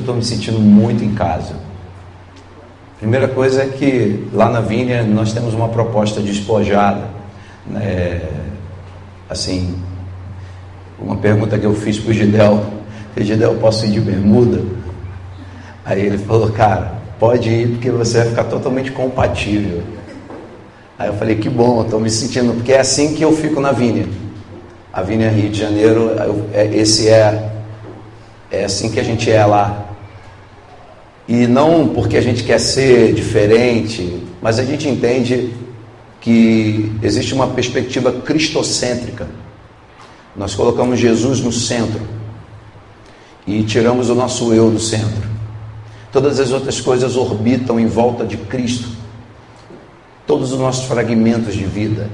eu estou me sentindo muito em casa. Primeira coisa é que lá na Vinha nós temos uma proposta despojada. Né? Assim, uma pergunta que eu fiz para o Gidel, Gidel, posso ir de bermuda? Aí ele falou, cara, pode ir porque você vai ficar totalmente compatível. Aí eu falei, que bom, estou me sentindo, porque é assim que eu fico na Vinha. A Vinha Rio de Janeiro, é, esse é, é assim que a gente é lá. E não porque a gente quer ser diferente, mas a gente entende que existe uma perspectiva cristocêntrica. Nós colocamos Jesus no centro e tiramos o nosso eu do centro. Todas as outras coisas orbitam em volta de Cristo. Todos os nossos fragmentos de vida,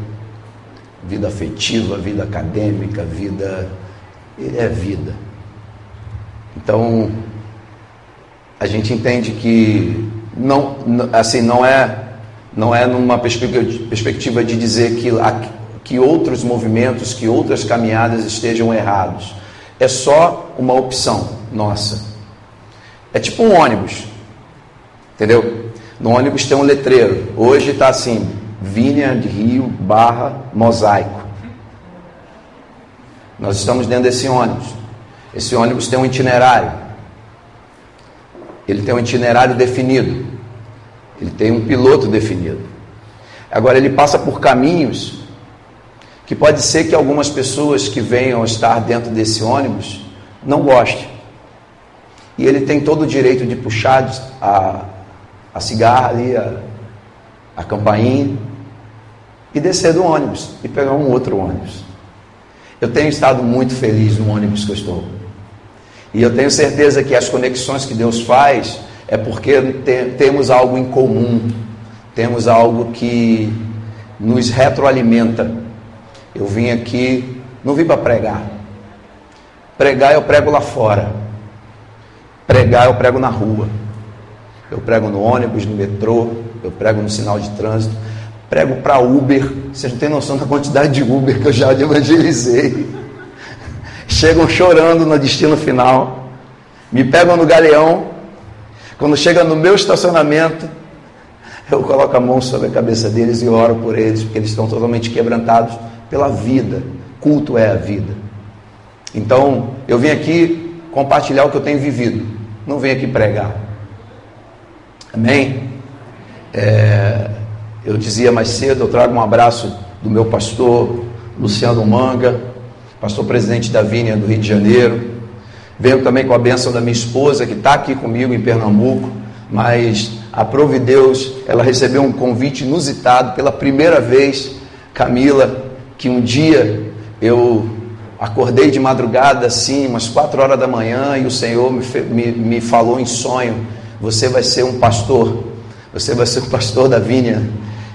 vida afetiva, vida acadêmica, vida. Ele é vida. Então, a gente entende que não, assim, não é, não é numa perspectiva de dizer que, que outros movimentos, que outras caminhadas estejam errados. É só uma opção nossa. É tipo um ônibus, entendeu? No ônibus tem um letreiro. Hoje está assim: Vinha de Rio barra Mosaico. Nós estamos dentro desse ônibus. Esse ônibus tem um itinerário. Ele tem um itinerário definido. Ele tem um piloto definido. Agora, ele passa por caminhos que pode ser que algumas pessoas que venham estar dentro desse ônibus não gostem. E ele tem todo o direito de puxar a, a cigarra ali, a, a campainha, e descer do ônibus e pegar um outro ônibus. Eu tenho estado muito feliz no ônibus que eu estou. E eu tenho certeza que as conexões que Deus faz é porque te, temos algo em comum, temos algo que nos retroalimenta. Eu vim aqui, não vim para pregar. Pregar eu prego lá fora. Pregar eu prego na rua. Eu prego no ônibus, no metrô, eu prego no sinal de trânsito, prego para Uber. Vocês não têm noção da quantidade de Uber que eu já evangelizei chegam chorando no destino final, me pegam no galeão, quando chega no meu estacionamento, eu coloco a mão sobre a cabeça deles e oro por eles, porque eles estão totalmente quebrantados pela vida. Culto é a vida. Então, eu vim aqui compartilhar o que eu tenho vivido, não venho aqui pregar. Amém? É, eu dizia mais cedo, eu trago um abraço do meu pastor, Luciano Manga, pastor presidente da Vinha do Rio de Janeiro. Venho também com a bênção da minha esposa, que está aqui comigo em Pernambuco, mas a Deus, ela recebeu um convite inusitado pela primeira vez, Camila, que um dia eu acordei de madrugada, assim, umas quatro horas da manhã, e o Senhor me, me, me falou em sonho: Você vai ser um pastor, você vai ser o pastor da vinha.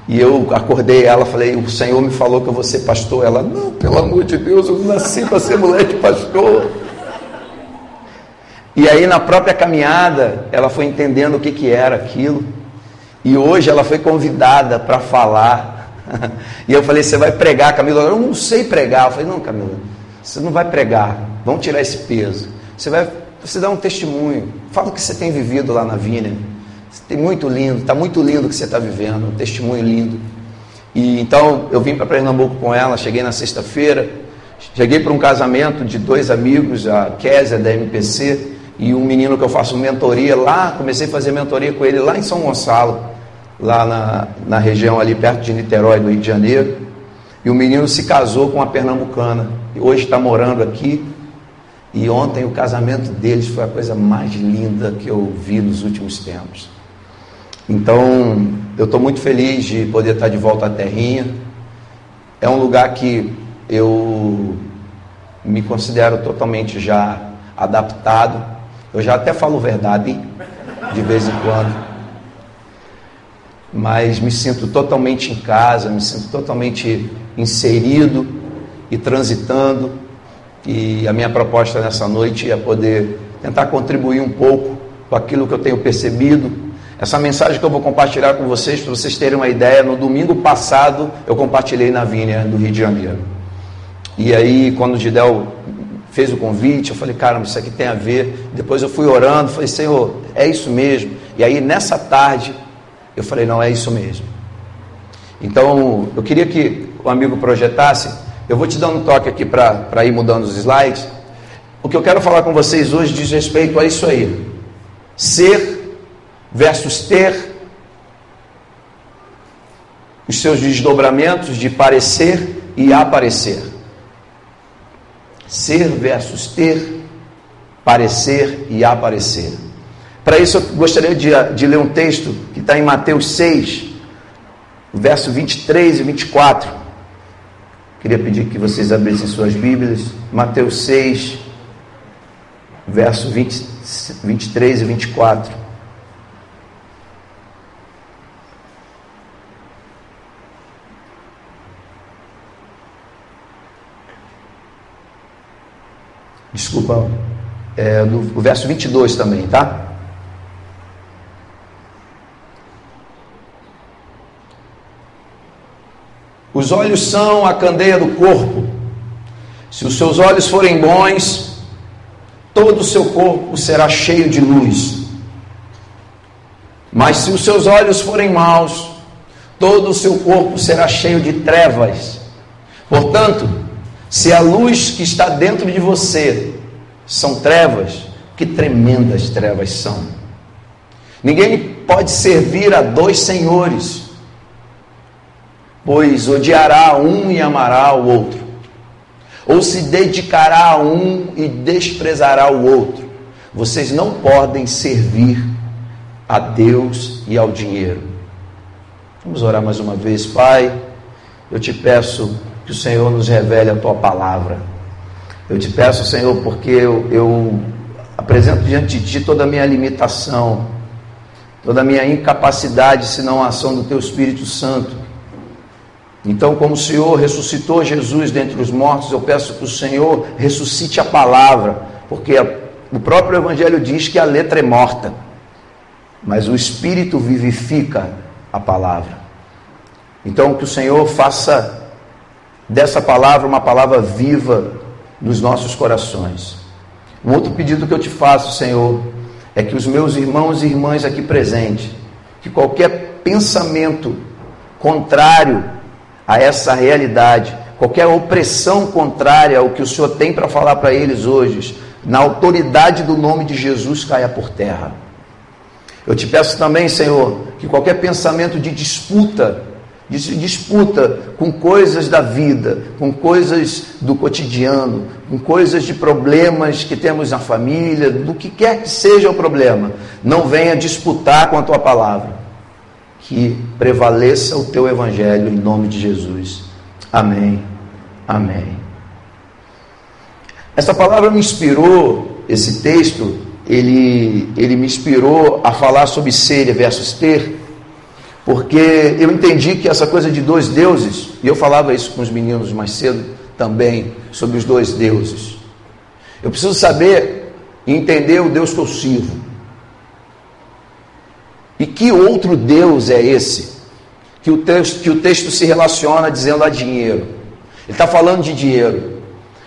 E eu acordei ela, falei, o Senhor me falou que eu vou ser pastor. Ela, não, pelo amor de Deus, eu nasci para ser mulher de pastor. E aí na própria caminhada, ela foi entendendo o que, que era aquilo. E hoje ela foi convidada para falar. e eu falei, você vai pregar, Camila? Eu não sei pregar. Eu falei, não, Camila, você não vai pregar. Vamos tirar esse peso. Você vai você dá um testemunho. Fala o que você tem vivido lá na Vina. Tem muito lindo, está muito lindo o que você está vivendo, um testemunho lindo. E então eu vim para Pernambuco com ela, cheguei na sexta-feira, cheguei para um casamento de dois amigos, a Késia da MPC e um menino que eu faço mentoria lá, comecei a fazer mentoria com ele lá em São Gonçalo, lá na, na região ali perto de Niterói, do Rio de Janeiro. E o menino se casou com uma pernambucana, e hoje está morando aqui. E ontem o casamento deles foi a coisa mais linda que eu vi nos últimos tempos. Então, eu estou muito feliz de poder estar de volta à Terrinha. É um lugar que eu me considero totalmente já adaptado. Eu já até falo verdade de vez em quando. Mas me sinto totalmente em casa, me sinto totalmente inserido e transitando. E a minha proposta nessa noite é poder tentar contribuir um pouco com aquilo que eu tenho percebido essa mensagem que eu vou compartilhar com vocês, para vocês terem uma ideia, no domingo passado eu compartilhei na Vinha do Rio de Janeiro. E aí, quando o Gidel fez o convite, eu falei, caramba, isso aqui tem a ver. Depois eu fui orando, falei, Senhor, é isso mesmo. E aí nessa tarde eu falei, não, é isso mesmo. Então eu queria que o amigo projetasse. Eu vou te dar um toque aqui para ir mudando os slides. O que eu quero falar com vocês hoje diz respeito a isso aí. Ser versus ter os seus desdobramentos de parecer e aparecer. Ser versus ter, parecer e aparecer. Para isso, eu gostaria de, de ler um texto que está em Mateus 6, verso 23 e 24. Queria pedir que vocês abrissem suas Bíblias. Mateus 6, verso 20, 23 e 24. Desculpa, é, do, o verso 22 também, tá? Os olhos são a candeia do corpo. Se os seus olhos forem bons, todo o seu corpo será cheio de luz. Mas se os seus olhos forem maus, todo o seu corpo será cheio de trevas. Portanto, se a luz que está dentro de você são trevas, que tremendas trevas são. Ninguém pode servir a dois senhores, pois odiará um e amará o outro, ou se dedicará a um e desprezará o outro. Vocês não podem servir a Deus e ao dinheiro. Vamos orar mais uma vez, Pai. Eu te peço que o Senhor nos revele a tua palavra. Eu te peço, Senhor, porque eu, eu apresento diante de ti toda a minha limitação, toda a minha incapacidade, se não a ação do teu Espírito Santo. Então, como o Senhor ressuscitou Jesus dentre os mortos, eu peço que o Senhor ressuscite a palavra, porque a, o próprio Evangelho diz que a letra é morta, mas o Espírito vivifica a palavra. Então, que o Senhor faça dessa palavra uma palavra viva nos nossos corações. Um outro pedido que eu te faço, Senhor, é que os meus irmãos e irmãs aqui presentes, que qualquer pensamento contrário a essa realidade, qualquer opressão contrária ao que o Senhor tem para falar para eles hoje, na autoridade do nome de Jesus caia por terra. Eu te peço também, Senhor, que qualquer pensamento de disputa disputa com coisas da vida, com coisas do cotidiano, com coisas de problemas que temos na família, do que quer que seja o problema. Não venha disputar com a tua palavra. Que prevaleça o teu evangelho em nome de Jesus. Amém. Amém. Essa palavra me inspirou, esse texto, ele, ele me inspirou a falar sobre ser versus ter porque eu entendi que essa coisa de dois deuses, e eu falava isso com os meninos mais cedo também, sobre os dois deuses. Eu preciso saber e entender o Deus que eu sirvo. E que outro Deus é esse? Que o texto, que o texto se relaciona dizendo a dinheiro. Ele está falando de dinheiro.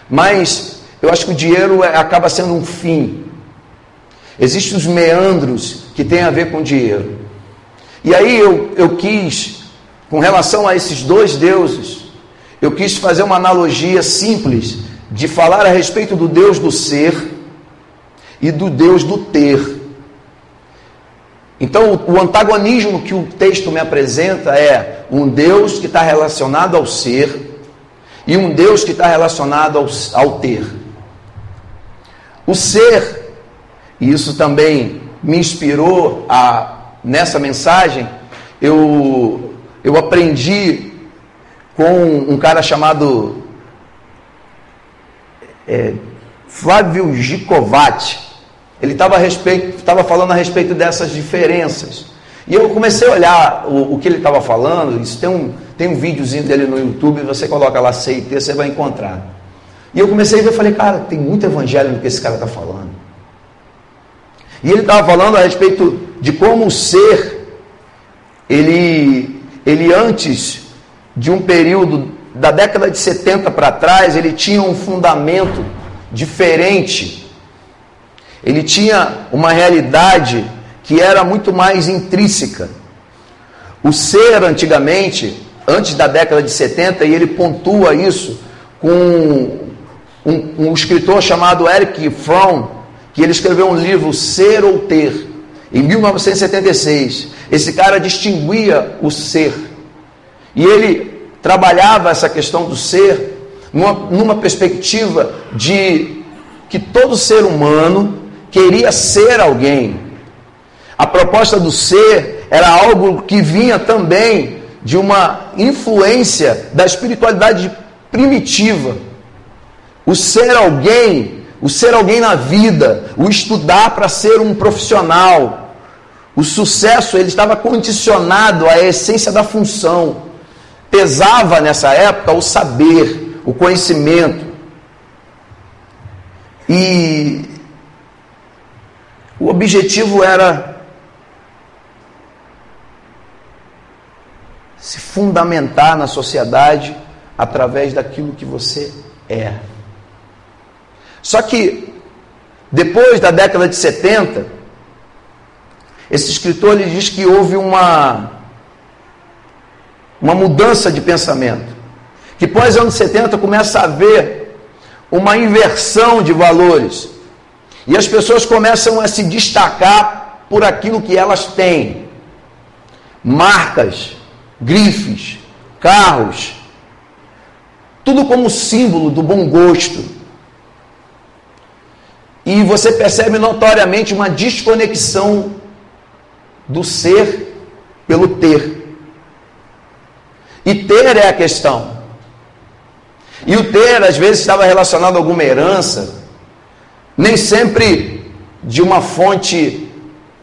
Mas eu acho que o dinheiro é, acaba sendo um fim. Existem os meandros que têm a ver com dinheiro. E aí eu, eu quis, com relação a esses dois deuses, eu quis fazer uma analogia simples de falar a respeito do Deus do ser e do Deus do ter. Então, o antagonismo que o texto me apresenta é um Deus que está relacionado ao ser e um Deus que está relacionado ao, ao ter. O ser, e isso também me inspirou a nessa mensagem, eu, eu aprendi com um cara chamado é, Flávio Gicovati. Ele estava falando a respeito dessas diferenças. E eu comecei a olhar o, o que ele estava falando. Isso tem um, tem um videozinho dele no YouTube, você coloca lá CIT, você vai encontrar. E eu comecei a ver, falei, cara, tem muito evangelho no que esse cara está falando. E ele estava falando a respeito de como o ser, ele, ele antes de um período da década de 70 para trás, ele tinha um fundamento diferente. Ele tinha uma realidade que era muito mais intrínseca. O ser, antigamente, antes da década de 70, e ele pontua isso com um, um escritor chamado Eric Fromm, que ele escreveu um livro, Ser ou Ter, em 1976. Esse cara distinguia o ser. E ele trabalhava essa questão do ser numa, numa perspectiva de que todo ser humano queria ser alguém. A proposta do ser era algo que vinha também de uma influência da espiritualidade primitiva. O ser alguém, o ser alguém na vida, o estudar para ser um profissional. O sucesso ele estava condicionado à essência da função. Pesava nessa época o saber, o conhecimento. E o objetivo era se fundamentar na sociedade através daquilo que você é. Só que depois da década de 70, esse escritor ele diz que houve uma uma mudança de pensamento. Que pós anos 70 começa a haver uma inversão de valores. E as pessoas começam a se destacar por aquilo que elas têm. Marcas, grifes, carros, tudo como símbolo do bom gosto. E você percebe notoriamente uma desconexão do ser pelo ter. E ter é a questão. E o ter, às vezes, estava relacionado a alguma herança, nem sempre de uma fonte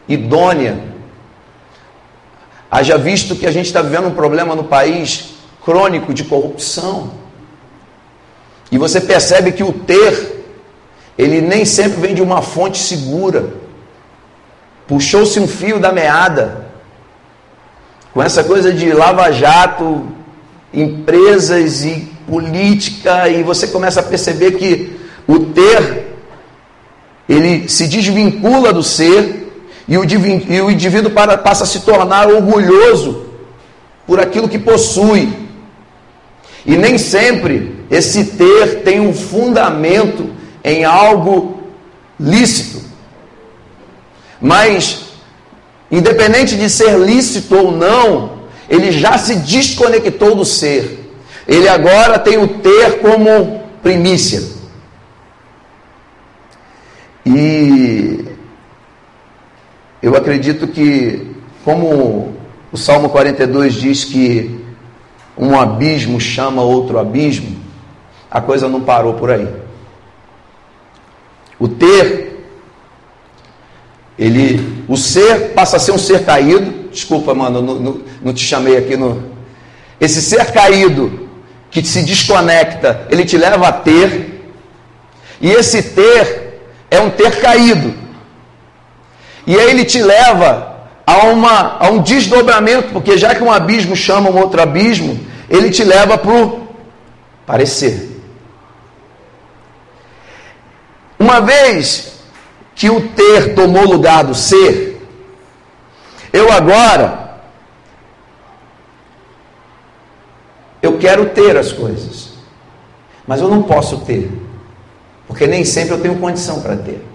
idônea. Haja visto que a gente está vivendo um problema no país crônico de corrupção. E você percebe que o ter, ele nem sempre vem de uma fonte segura. Puxou-se um fio da meada. Com essa coisa de lava-jato, empresas e política, e você começa a perceber que o ter, ele se desvincula do ser, e o, e o indivíduo para, passa a se tornar orgulhoso por aquilo que possui. E nem sempre esse ter tem um fundamento em algo lícito. Mas, independente de ser lícito ou não, ele já se desconectou do ser. Ele agora tem o ter como primícia. E eu acredito que, como o Salmo 42 diz que um abismo chama outro abismo, a coisa não parou por aí. O ter, ele, o ser passa a ser um ser caído. Desculpa, mano, não, não, te chamei aqui no. Esse ser caído que se desconecta, ele te leva a ter. E esse ter é um ter caído. E aí ele te leva a, uma, a um desdobramento, porque já que um abismo chama um outro abismo, ele te leva para o parecer. Uma vez que o ter tomou lugar do ser, eu agora eu quero ter as coisas, mas eu não posso ter, porque nem sempre eu tenho condição para ter.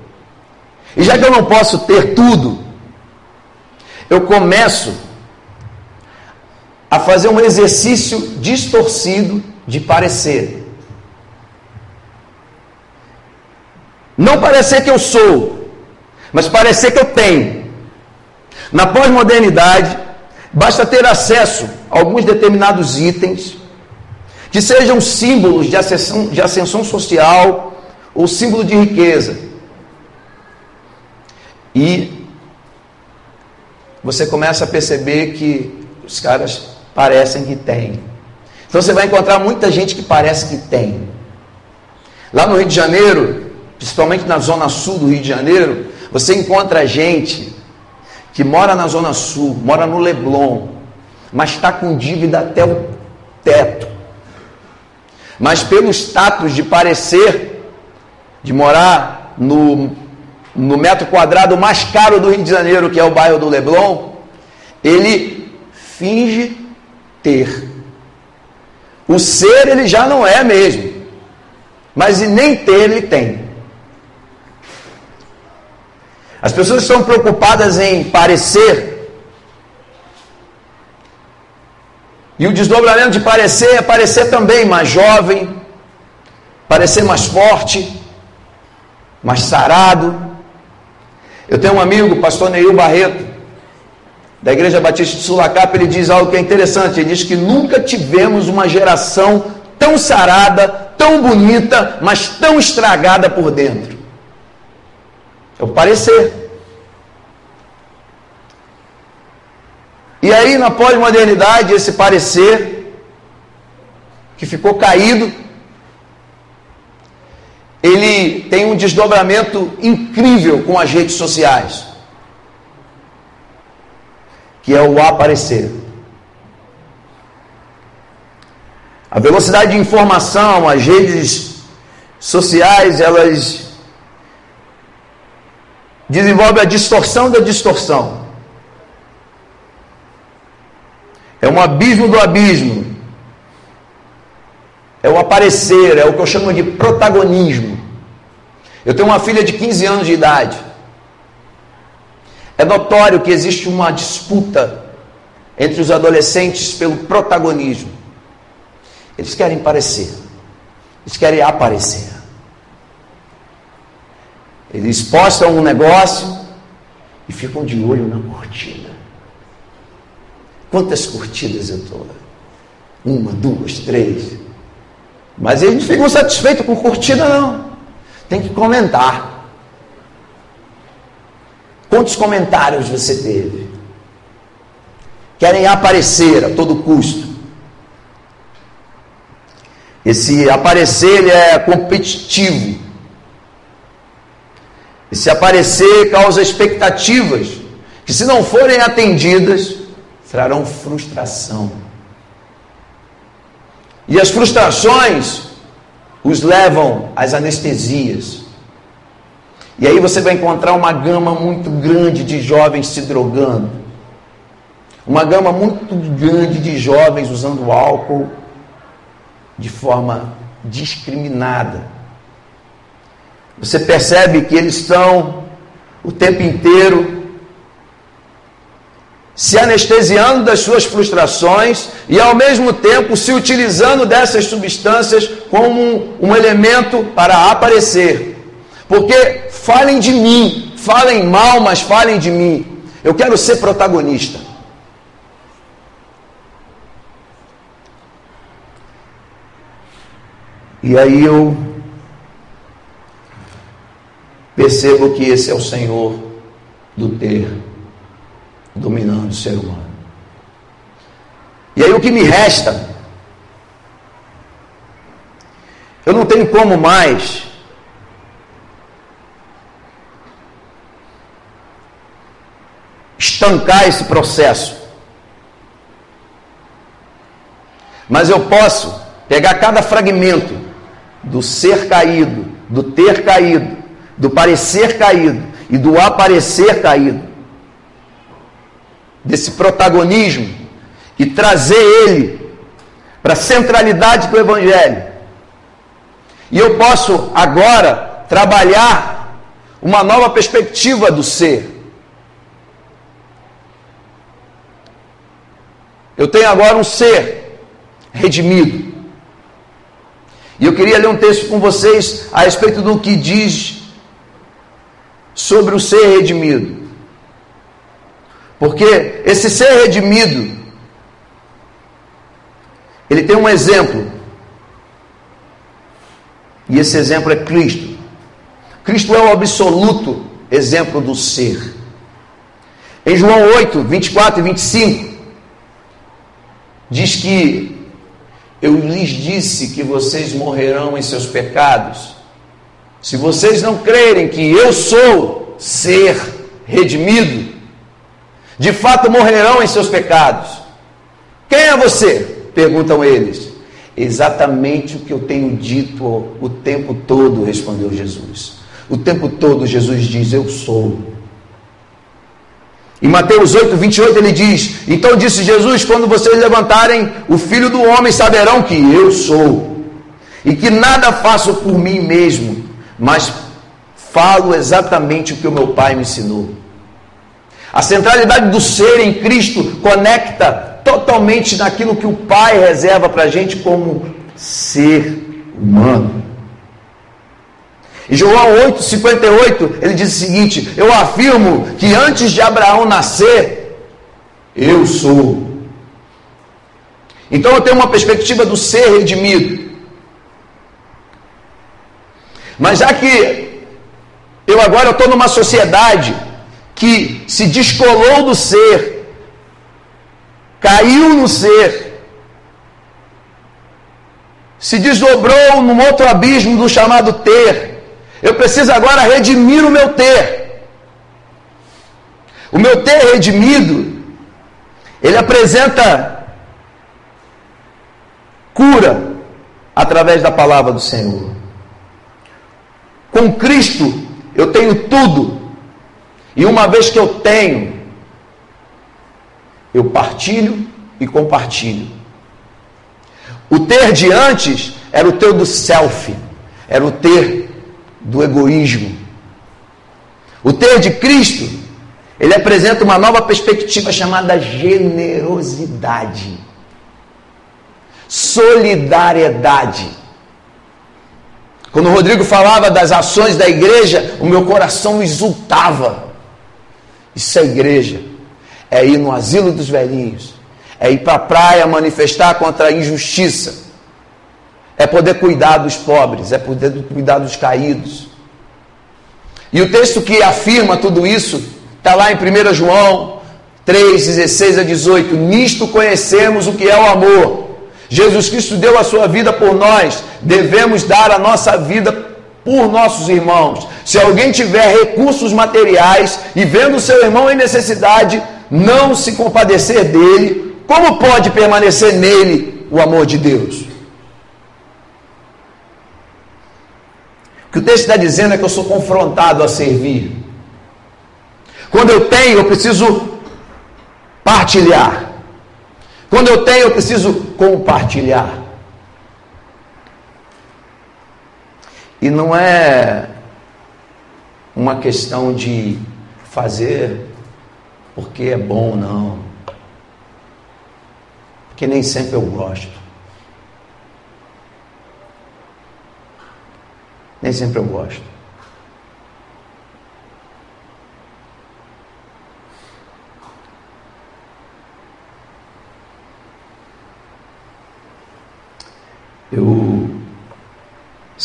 E já que eu não posso ter tudo, eu começo a fazer um exercício distorcido de parecer. Não parecer que eu sou, mas parecer que eu tenho. Na pós-modernidade, basta ter acesso a alguns determinados itens que sejam símbolos de ascensão, de ascensão social ou símbolo de riqueza. E você começa a perceber que os caras parecem que têm. Então você vai encontrar muita gente que parece que tem. Lá no Rio de Janeiro, principalmente na zona sul do Rio de Janeiro, você encontra gente que mora na zona sul, mora no Leblon, mas está com dívida até o teto. Mas pelo status de parecer de morar no, no metro quadrado mais caro do Rio de Janeiro, que é o bairro do Leblon, ele finge ter. O ser ele já não é mesmo, mas nem ter ele tem. As pessoas estão preocupadas em parecer. E o desdobramento de parecer é parecer também mais jovem, parecer mais forte, mais sarado. Eu tenho um amigo, pastor Neil Barreto, da Igreja Batista de Sulacapa, ele diz algo que é interessante. Ele diz que nunca tivemos uma geração tão sarada, tão bonita, mas tão estragada por dentro. É o parecer. E aí, na pós-modernidade, esse parecer, que ficou caído, ele tem um desdobramento incrível com as redes sociais, que é o aparecer. A velocidade de informação, as redes sociais, elas desenvolvem a distorção da distorção. É um abismo do abismo. É o aparecer, é o que eu chamo de protagonismo. Eu tenho uma filha de 15 anos de idade. É notório que existe uma disputa entre os adolescentes pelo protagonismo. Eles querem parecer, eles querem aparecer. Eles postam um negócio e ficam de olho na curtida. Quantas curtidas eu estou? Uma, duas, três. Mas eles não ficam satisfeitos com curtida, não. Tem que comentar. Quantos comentários você teve? Querem aparecer a todo custo. Esse aparecer é competitivo. Esse aparecer causa expectativas que, se não forem atendidas, trarão frustração. E as frustrações os levam às anestesias. E aí você vai encontrar uma gama muito grande de jovens se drogando. Uma gama muito grande de jovens usando álcool de forma discriminada. Você percebe que eles estão o tempo inteiro se anestesiando das suas frustrações e ao mesmo tempo se utilizando dessas substâncias como um, elemento para aparecer. Porque falem de mim, falem mal, mas falem de mim. Eu quero ser protagonista. E aí eu percebo que esse é o Senhor do ter dominando o ser humano. E aí o que me resta? Eu não tenho como mais estancar esse processo. Mas eu posso pegar cada fragmento do ser caído, do ter caído, do parecer caído e do aparecer caído desse protagonismo e trazer ele para a centralidade do Evangelho. E eu posso agora trabalhar uma nova perspectiva do ser. Eu tenho agora um ser redimido. E eu queria ler um texto com vocês a respeito do que diz sobre o ser redimido. Porque esse ser redimido, ele tem um exemplo. E esse exemplo é Cristo. Cristo é o absoluto exemplo do ser. Em João 8, 24 e 25, diz que eu lhes disse que vocês morrerão em seus pecados. Se vocês não crerem que eu sou ser redimido, de fato morrerão em seus pecados. Quem é você? perguntam eles. Exatamente o que eu tenho dito o tempo todo, respondeu Jesus. O tempo todo Jesus diz: Eu sou. Em Mateus 8, 28 ele diz: Então disse Jesus: Quando vocês levantarem o filho do homem, saberão que eu sou, e que nada faço por mim mesmo, mas falo exatamente o que o meu Pai me ensinou. A centralidade do ser em Cristo conecta totalmente naquilo que o Pai reserva para a gente como ser humano. Em João 8,58, ele diz o seguinte: Eu afirmo que antes de Abraão nascer, eu sou. Então eu tenho uma perspectiva do ser redimido. Mas já que eu agora estou numa sociedade que se descolou do ser, caiu no ser, se desdobrou num outro abismo do chamado ter. Eu preciso agora redimir o meu ter. O meu ter redimido, ele apresenta cura através da palavra do Senhor. Com Cristo, eu tenho tudo e uma vez que eu tenho, eu partilho e compartilho. O ter de antes era o ter do self, era o ter do egoísmo. O ter de Cristo, ele apresenta uma nova perspectiva chamada generosidade, solidariedade. Quando o Rodrigo falava das ações da igreja, o meu coração exultava. Isso é igreja. É ir no asilo dos velhinhos. É ir para a praia manifestar contra a injustiça. É poder cuidar dos pobres. É poder cuidar dos caídos. E o texto que afirma tudo isso está lá em 1 João 3, 16 a 18. Nisto conhecemos o que é o amor. Jesus Cristo deu a sua vida por nós. Devemos dar a nossa vida por nossos irmãos. Se alguém tiver recursos materiais e vendo seu irmão em necessidade, não se compadecer dele, como pode permanecer nele o amor de Deus? O que o texto está dizendo é que eu sou confrontado a servir. Quando eu tenho, eu preciso partilhar. Quando eu tenho, eu preciso compartilhar. E não é uma questão de fazer porque é bom, não. Porque nem sempre eu gosto. Nem sempre eu gosto.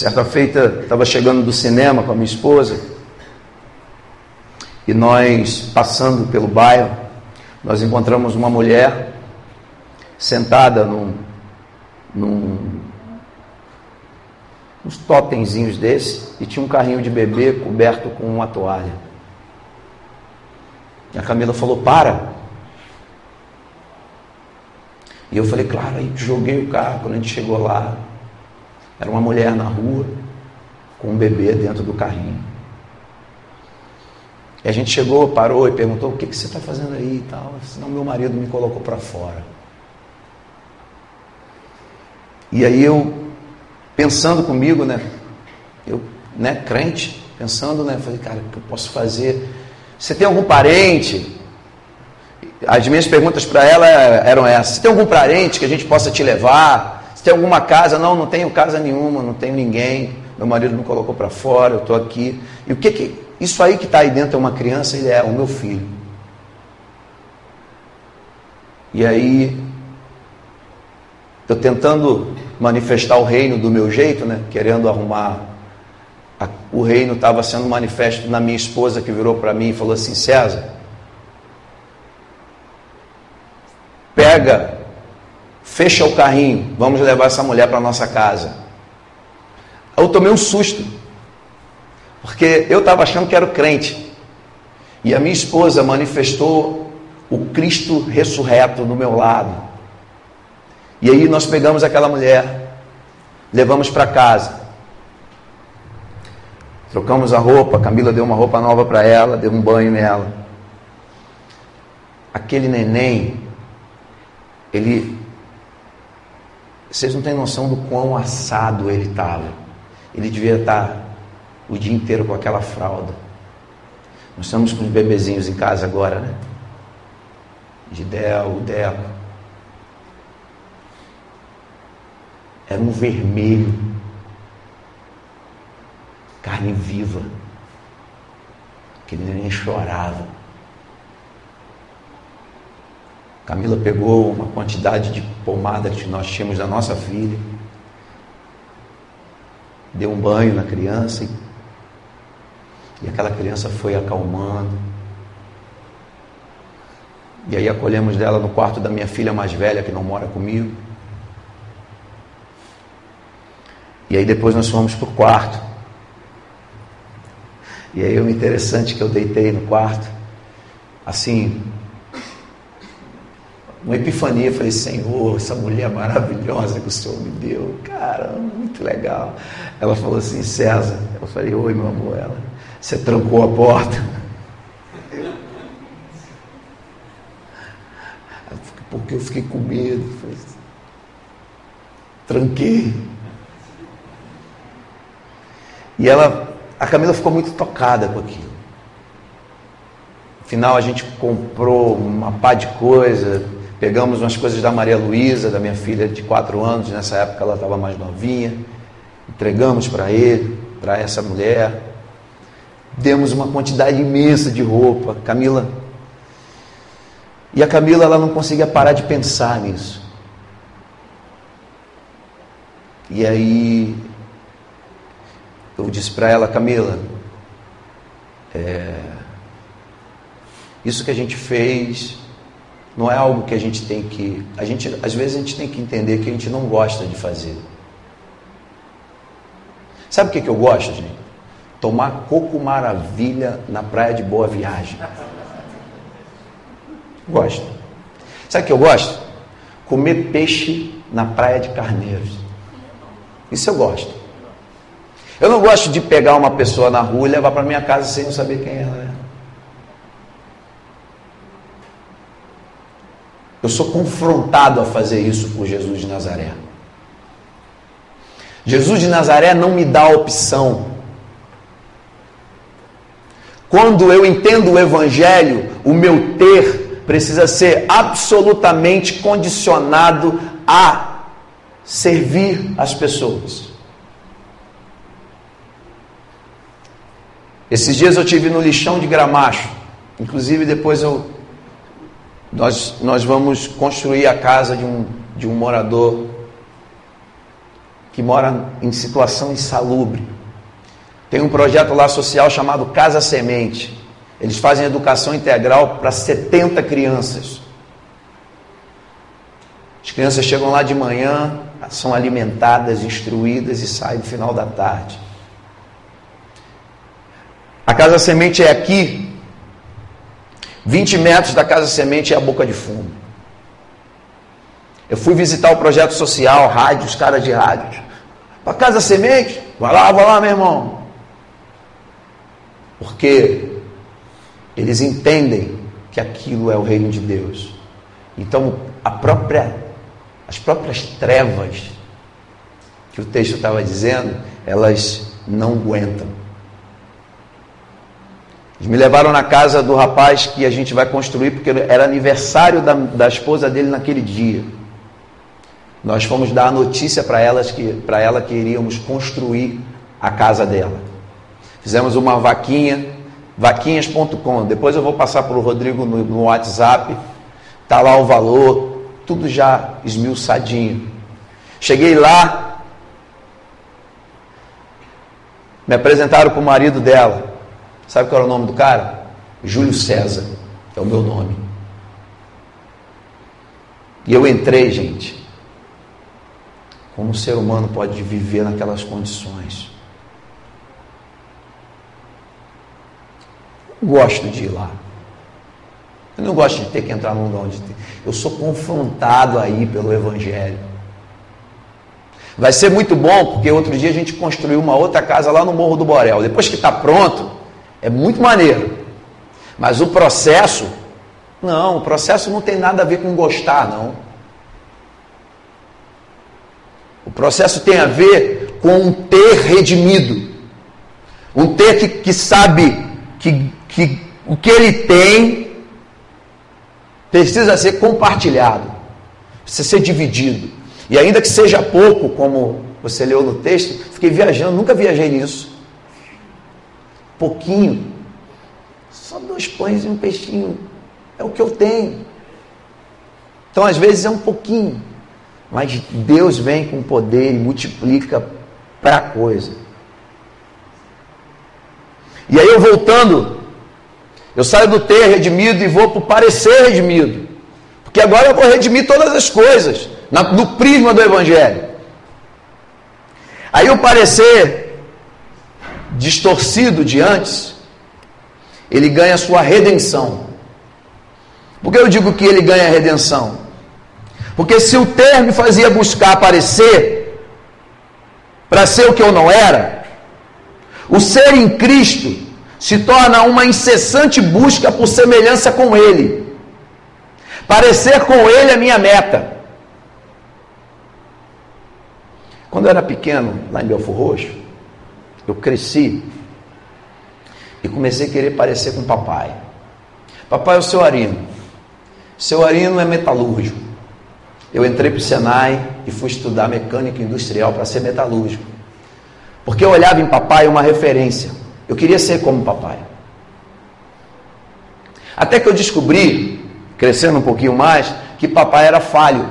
Certa feita, estava chegando do cinema com a minha esposa e nós, passando pelo bairro, nós encontramos uma mulher sentada num, num uns totemzinhos desse e tinha um carrinho de bebê coberto com uma toalha. E a Camila falou: Para. E eu falei: Claro, aí joguei o carro. Quando a gente chegou lá, era uma mulher na rua com um bebê dentro do carrinho. E a gente chegou, parou e perguntou: o que, que você está fazendo aí e tal. Senão meu marido me colocou para fora. E aí eu, pensando comigo, né? Eu, né, crente, pensando, né? Falei, cara, o que eu posso fazer? Você tem algum parente? As minhas perguntas para ela eram essas: você tem algum parente que a gente possa te levar? Se tem alguma casa, não, não tenho casa nenhuma, não tenho ninguém, meu marido me colocou para fora, eu estou aqui. E o que que. Isso aí que está aí dentro é uma criança, ele é o meu filho. E aí, eu tentando manifestar o reino do meu jeito, né? Querendo arrumar. A, o reino estava sendo manifesto na minha esposa que virou para mim e falou assim: César, pega fecha o carrinho, vamos levar essa mulher para nossa casa. Eu tomei um susto, porque eu estava achando que era o crente, e a minha esposa manifestou o Cristo ressurreto no meu lado. E aí nós pegamos aquela mulher Levamos para casa. Trocamos a roupa, Camila deu uma roupa nova para ela, deu um banho nela. Aquele neném, ele. Vocês não têm noção do quão assado ele estava. Ele devia estar o dia inteiro com aquela fralda. Nós estamos com os bebezinhos em casa agora, né? Gidel, Deco. Era um vermelho carne viva. Aquele neném chorava. Camila pegou uma quantidade de pomada que nós tínhamos da nossa filha, deu um banho na criança e, aquela criança foi acalmando. E aí acolhemos dela no quarto da minha filha mais velha, que não mora comigo. E aí depois nós fomos para o quarto. E aí o interessante que eu deitei no quarto, assim, uma epifania, eu falei, Senhor, essa mulher maravilhosa que o Senhor me deu, cara, muito legal. Ela falou assim, César, eu falei, oi meu amor, ela, você trancou a porta. Porque eu fiquei com medo. Falei, Tranquei. E ela a Camila ficou muito tocada com aquilo. Afinal, a gente comprou uma pá de coisa, pegamos umas coisas da Maria Luísa, da minha filha de quatro anos, nessa época ela estava mais novinha, entregamos para ele, para essa mulher, demos uma quantidade imensa de roupa. Camila. E a Camila ela não conseguia parar de pensar nisso. E aí eu disse para ela, Camila, é, isso que a gente fez não é algo que a gente tem que. A gente, às vezes a gente tem que entender que a gente não gosta de fazer. Sabe o que, que eu gosto, gente? Tomar coco maravilha na praia de Boa Viagem. Gosto. Sabe o que eu gosto? Comer peixe na praia de Carneiros. Isso eu gosto. Eu não gosto de pegar uma pessoa na rua e levar para minha casa sem eu saber quem ela é. Sou confrontado a fazer isso por Jesus de Nazaré. Jesus de Nazaré não me dá opção. Quando eu entendo o Evangelho, o meu ter precisa ser absolutamente condicionado a servir as pessoas. Esses dias eu tive no lixão de Gramacho. Inclusive depois eu nós, nós vamos construir a casa de um, de um morador que mora em situação insalubre. Tem um projeto lá social chamado Casa Semente. Eles fazem educação integral para 70 crianças. As crianças chegam lá de manhã, são alimentadas, instruídas e saem no final da tarde. A casa semente é aqui. 20 metros da casa semente é a boca de fumo. Eu fui visitar o projeto social, rádio, os caras de rádio. Para casa semente? Vai lá, vai lá, meu irmão. Porque eles entendem que aquilo é o reino de Deus. Então, a própria, as próprias trevas que o texto estava dizendo, elas não aguentam. Eles me levaram na casa do rapaz que a gente vai construir, porque era aniversário da, da esposa dele naquele dia. Nós fomos dar a notícia para elas que para ela que iríamos construir a casa dela. Fizemos uma vaquinha, vaquinhas.com. Depois eu vou passar para o Rodrigo no, no WhatsApp. Tá lá o valor, tudo já esmiuçadinho. Cheguei lá, me apresentaram para o marido dela. Sabe qual era o nome do cara? Júlio César. É o meu nome. E eu entrei, gente. Como um ser humano pode viver naquelas condições? Gosto de ir lá. Eu não gosto de ter que entrar num lugar onde. Eu sou confrontado aí pelo Evangelho. Vai ser muito bom, porque outro dia a gente construiu uma outra casa lá no Morro do Borel. Depois que está pronto, é muito maneiro. Mas o processo, não, o processo não tem nada a ver com gostar, não. O processo tem a ver com um ter redimido. Um ter que, que sabe que, que o que ele tem precisa ser compartilhado, precisa ser dividido. E ainda que seja pouco, como você leu no texto, fiquei viajando, nunca viajei nisso. Pouquinho. Só dois pães e um peixinho. É o que eu tenho. Então, às vezes, é um pouquinho. Mas Deus vem com poder e multiplica para coisa. E aí, eu voltando, eu saio do ter redimido e vou para o parecer redimido. Porque agora eu vou redimir todas as coisas no prisma do Evangelho. Aí o parecer distorcido de antes, ele ganha sua redenção. Por que eu digo que ele ganha redenção? Porque se o ter me fazia buscar aparecer para ser o que eu não era, o ser em Cristo se torna uma incessante busca por semelhança com Ele. Parecer com Ele é minha meta. Quando eu era pequeno, lá em Belfor Roxo, eu cresci e comecei a querer parecer com papai. Papai é o seu Arino. Seu Arino é metalúrgico. Eu entrei para o Senai e fui estudar mecânica industrial para ser metalúrgico. Porque eu olhava em papai uma referência. Eu queria ser como papai. Até que eu descobri, crescendo um pouquinho mais, que papai era falho.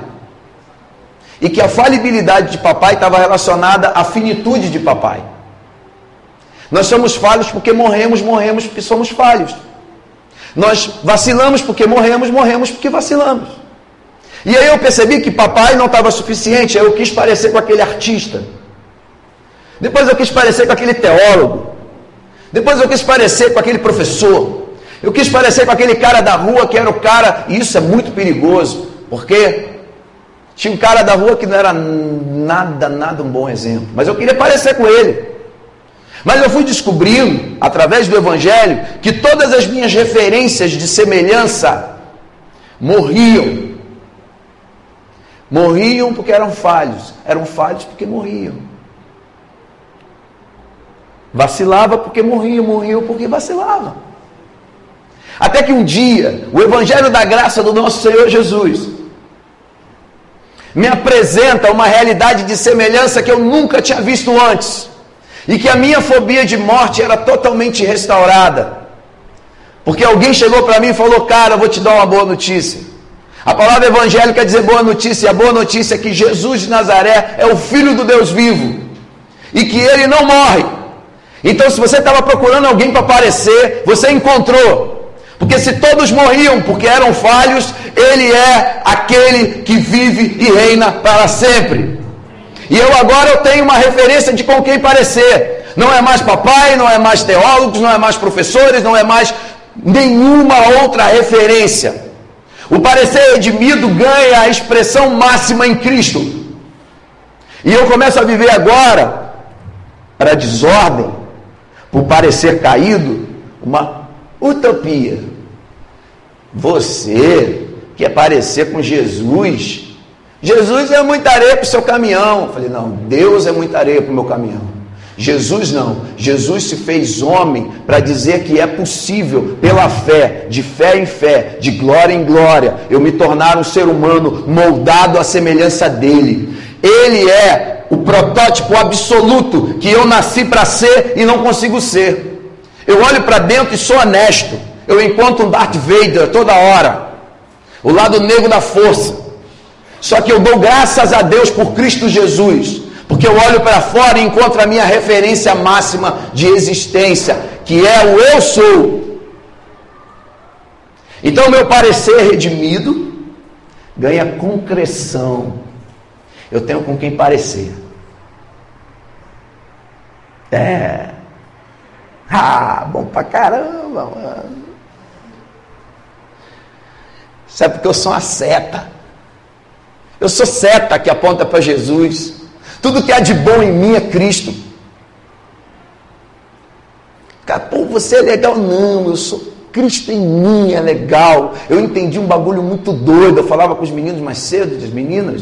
E que a falibilidade de papai estava relacionada à finitude de papai. Nós somos falhos porque morremos, morremos porque somos falhos. Nós vacilamos porque morremos, morremos porque vacilamos. E aí eu percebi que papai não estava suficiente, aí eu quis parecer com aquele artista. Depois eu quis parecer com aquele teólogo. Depois eu quis parecer com aquele professor. Eu quis parecer com aquele cara da rua que era o cara, e isso é muito perigoso, porque tinha um cara da rua que não era nada, nada um bom exemplo. Mas eu queria parecer com ele. Mas eu fui descobrindo, através do Evangelho, que todas as minhas referências de semelhança morriam. Morriam porque eram falhos. Eram falhos porque morriam. Vacilava porque morriam, morriam porque vacilava. Até que um dia, o Evangelho da graça do nosso Senhor Jesus me apresenta uma realidade de semelhança que eu nunca tinha visto antes. E que a minha fobia de morte era totalmente restaurada. Porque alguém chegou para mim e falou: Cara, eu vou te dar uma boa notícia. A palavra evangélica dizer boa notícia. E a boa notícia é que Jesus de Nazaré é o Filho do Deus vivo. E que ele não morre. Então, se você estava procurando alguém para aparecer, você encontrou. Porque se todos morriam porque eram falhos, ele é aquele que vive e reina para sempre. E eu agora eu tenho uma referência de com quem parecer. Não é mais papai, não é mais teólogos, não é mais professores, não é mais nenhuma outra referência. O parecer redimido ganha a expressão máxima em Cristo. E eu começo a viver agora, para desordem, por parecer caído, uma utopia. Você quer parecer com Jesus? Jesus é muita areia para o seu caminhão. Eu falei, não, Deus é muita areia para o meu caminhão. Jesus não. Jesus se fez homem para dizer que é possível, pela fé, de fé em fé, de glória em glória, eu me tornar um ser humano moldado à semelhança dele. Ele é o protótipo absoluto que eu nasci para ser e não consigo ser. Eu olho para dentro e sou honesto eu encontro um Darth Vader toda hora, o lado negro da força. Só que eu dou graças a Deus por Cristo Jesus, porque eu olho para fora e encontro a minha referência máxima de existência, que é o eu sou. Então, meu parecer redimido ganha concreção. Eu tenho com quem parecer. É. Ah, bom pra caramba, mano. Sabe porque eu sou uma seta. Eu sou seta que aponta para Jesus. Tudo que há de bom em mim é Cristo. Cara, pô, você é legal. Não, eu sou Cristo em mim, é legal. Eu entendi um bagulho muito doido. Eu falava com os meninos mais cedo, as meninas.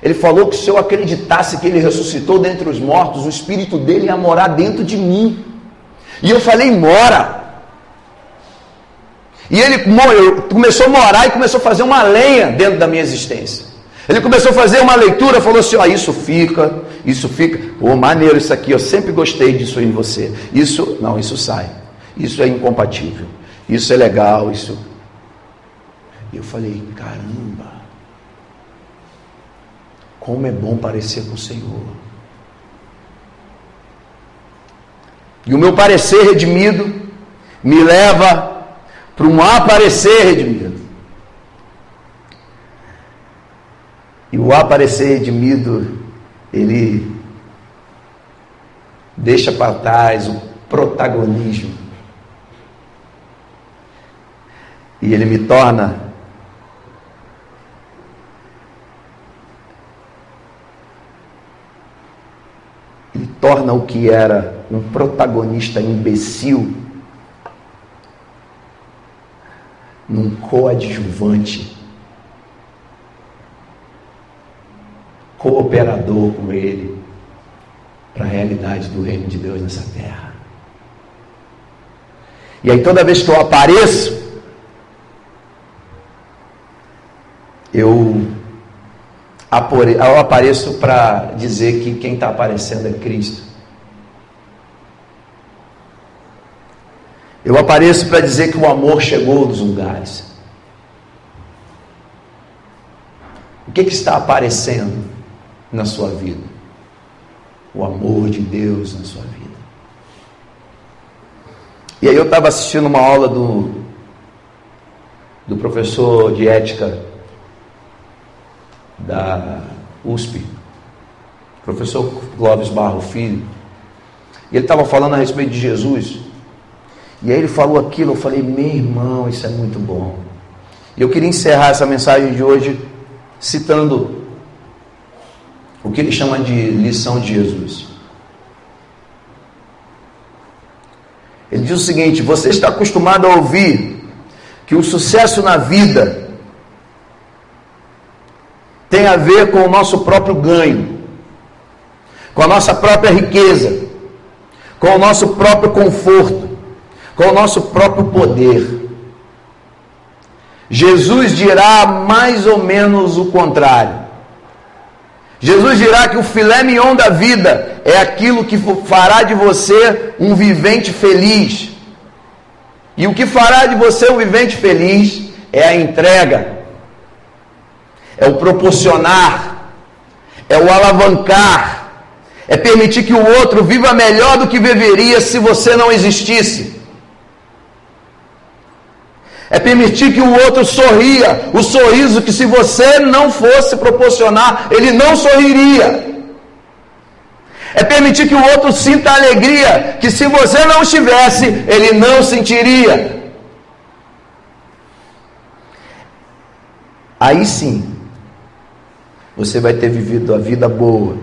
Ele falou que se eu acreditasse que ele ressuscitou dentre os mortos, o espírito dele ia morar dentro de mim. E eu falei, mora. E ele começou a morar e começou a fazer uma lenha dentro da minha existência. Ele começou a fazer uma leitura, falou assim: ó, isso fica, isso fica, pô, maneiro isso aqui, eu sempre gostei disso em você. Isso, não, isso sai. Isso é incompatível. Isso é legal, isso. E eu falei: caramba, como é bom parecer com o Senhor. E o meu parecer redimido me leva para um aparecer redimido. E o aparecer redimido, ele deixa para trás o protagonismo. E ele me torna ele torna o que era um protagonista imbecil num coadjuvante cooperador com Ele para a realidade do reino de Deus nessa terra. E aí toda vez que eu apareço, eu, eu apareço para dizer que quem está aparecendo é Cristo. Eu apareço para dizer que o amor chegou nos lugares. O que, que está aparecendo? na sua vida. O amor de Deus na sua vida. E aí eu estava assistindo uma aula do, do professor de ética da USP, professor Clóvis Barro Filho, e ele estava falando a respeito de Jesus. E aí ele falou aquilo, eu falei, meu irmão, isso é muito bom. E eu queria encerrar essa mensagem de hoje citando o que ele chama de lição de Jesus. Ele diz o seguinte: você está acostumado a ouvir que o sucesso na vida tem a ver com o nosso próprio ganho, com a nossa própria riqueza, com o nosso próprio conforto, com o nosso próprio poder. Jesus dirá mais ou menos o contrário. Jesus dirá que o filé mignon da vida é aquilo que fará de você um vivente feliz. E o que fará de você um vivente feliz é a entrega, é o proporcionar, é o alavancar, é permitir que o outro viva melhor do que viveria se você não existisse é permitir que o outro sorria, o sorriso que se você não fosse proporcionar, ele não sorriria. É permitir que o outro sinta alegria que se você não estivesse, ele não sentiria. Aí sim, você vai ter vivido a vida boa,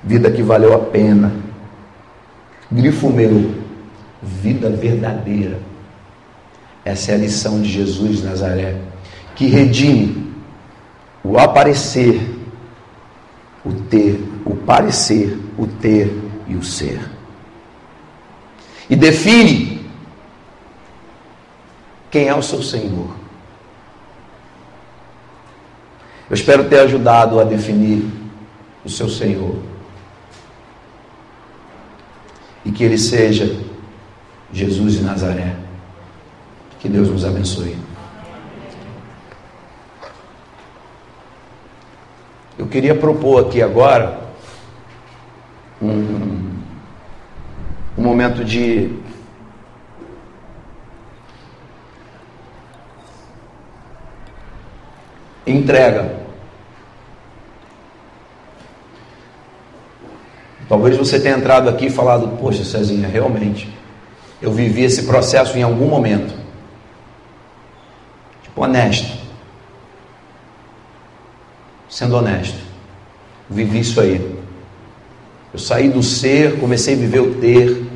vida que valeu a pena. Grifo meu, vida verdadeira. Essa é a lição de Jesus de Nazaré, que redime o aparecer, o ter, o parecer, o ter e o ser. E define quem é o seu Senhor. Eu espero ter ajudado a definir o seu Senhor. E que ele seja Jesus de Nazaré. Que Deus nos abençoe. Eu queria propor aqui agora um, um momento de entrega. Talvez você tenha entrado aqui e falado, poxa, Cezinha, realmente, eu vivi esse processo em algum momento honesto. Sendo honesto. vivi isso aí. Eu saí do ser, comecei a viver o ter.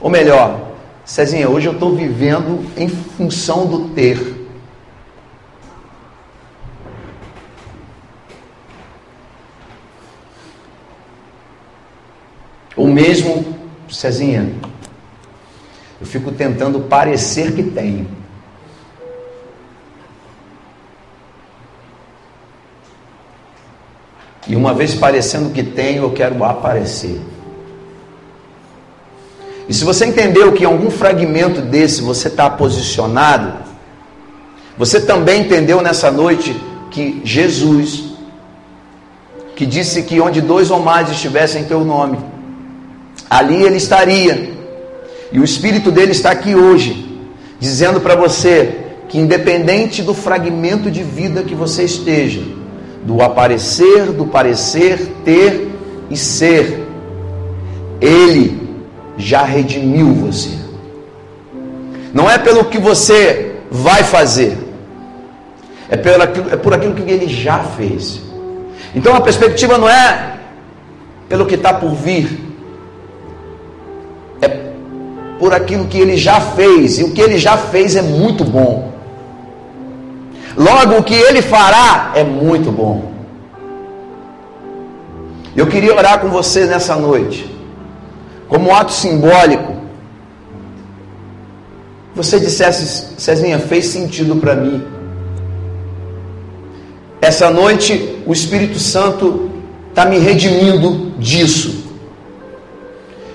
Ou melhor, Cezinha, hoje eu estou vivendo em função do ter. Ou mesmo, Cezinha, eu fico tentando parecer que tenho. E uma vez parecendo que tenho, eu quero aparecer. E se você entendeu que em algum fragmento desse você está posicionado, você também entendeu nessa noite que Jesus, que disse que onde dois ou mais estivessem em teu nome, ali ele estaria. E o Espírito dele está aqui hoje, dizendo para você que, independente do fragmento de vida que você esteja, do aparecer, do parecer, ter e ser, Ele já redimiu você. Não é pelo que você vai fazer, é, pelo, é por aquilo que Ele já fez. Então a perspectiva não é pelo que está por vir, é por aquilo que Ele já fez, e o que Ele já fez é muito bom. Logo, o que ele fará é muito bom. Eu queria orar com você nessa noite, como um ato simbólico. Você dissesse, Cezinha, fez sentido para mim. Essa noite o Espírito Santo está me redimindo disso.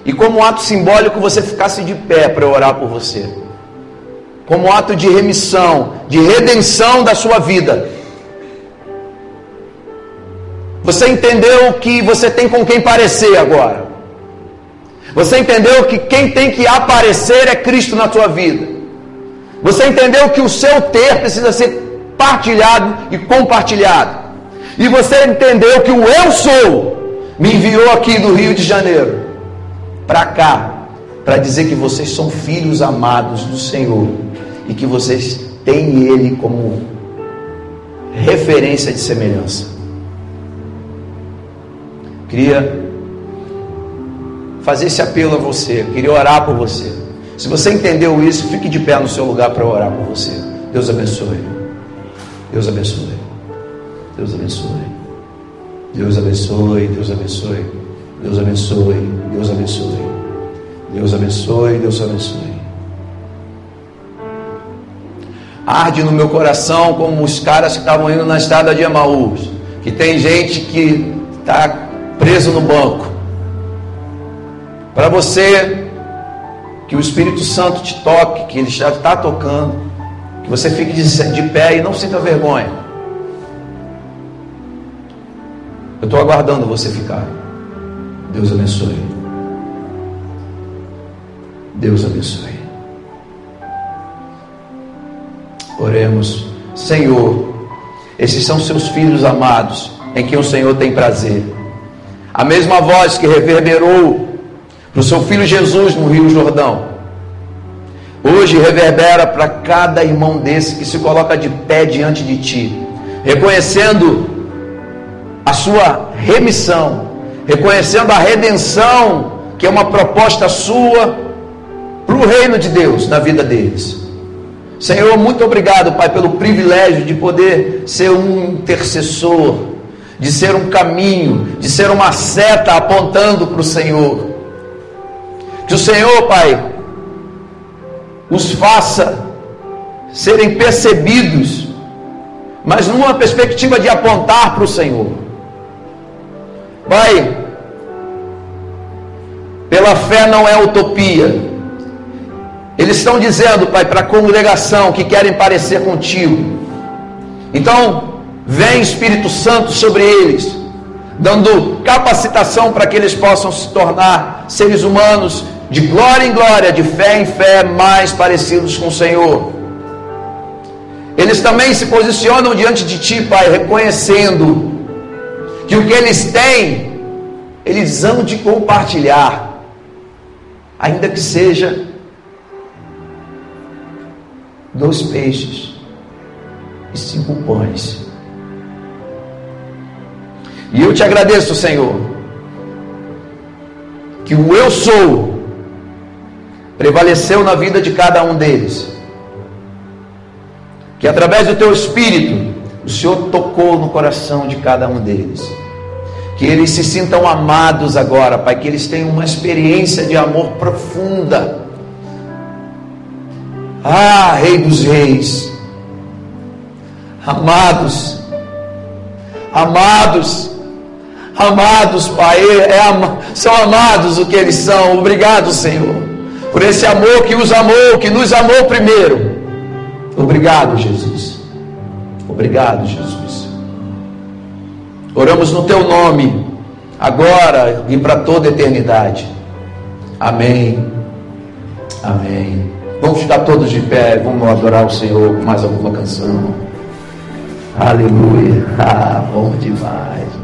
E como um ato simbólico você ficasse de pé para orar por você como ato de remissão, de redenção da sua vida. Você entendeu que você tem com quem parecer agora. Você entendeu que quem tem que aparecer é Cristo na sua vida. Você entendeu que o seu ter precisa ser partilhado e compartilhado. E você entendeu que o eu sou me enviou aqui do Rio de Janeiro para cá para dizer que vocês são filhos amados do Senhor e que vocês têm Ele como referência de semelhança. Queria fazer esse apelo a você, queria orar por você. Se você entendeu isso, fique de pé no seu lugar para orar por você. Deus abençoe. Deus abençoe. Deus abençoe. Deus abençoe. Deus abençoe. Deus abençoe. Deus abençoe. Deus abençoe. Deus abençoe. Arde no meu coração como os caras que estavam indo na estrada de Emaús, que tem gente que está preso no banco. Para você, que o Espírito Santo te toque, que ele já está tocando, que você fique de, de pé e não sinta vergonha. Eu estou aguardando você ficar. Deus abençoe. Deus abençoe. Oremos, Senhor, esses são seus filhos amados, em quem o Senhor tem prazer. A mesma voz que reverberou para o seu filho Jesus no Rio Jordão, hoje reverbera para cada irmão desse que se coloca de pé diante de ti, reconhecendo a sua remissão, reconhecendo a redenção, que é uma proposta sua para o reino de Deus na vida deles. Senhor, muito obrigado, Pai, pelo privilégio de poder ser um intercessor, de ser um caminho, de ser uma seta apontando para o Senhor. Que o Senhor, Pai, os faça serem percebidos, mas numa perspectiva de apontar para o Senhor. Pai, pela fé não é utopia eles estão dizendo, Pai, para a congregação que querem parecer contigo. Então, vem Espírito Santo sobre eles, dando capacitação para que eles possam se tornar seres humanos de glória em glória, de fé em fé, mais parecidos com o Senhor. Eles também se posicionam diante de Ti, Pai, reconhecendo que o que eles têm, eles hão de compartilhar, ainda que seja dois peixes e cinco pães. E eu te agradeço, Senhor, que o eu sou prevaleceu na vida de cada um deles. Que através do teu espírito, o Senhor tocou no coração de cada um deles. Que eles se sintam amados agora, Pai, que eles tenham uma experiência de amor profunda. Ah, Rei dos Reis, amados, amados, amados, Pai, é, é, são amados o que eles são. Obrigado, Senhor, por esse amor que os amou, que nos amou primeiro. Obrigado, Jesus. Obrigado, Jesus. Oramos no teu nome, agora e para toda eternidade. Amém. Amém. Vamos ficar todos de pé, vamos adorar o Senhor com mais alguma canção. Aleluia. Ah, bom demais.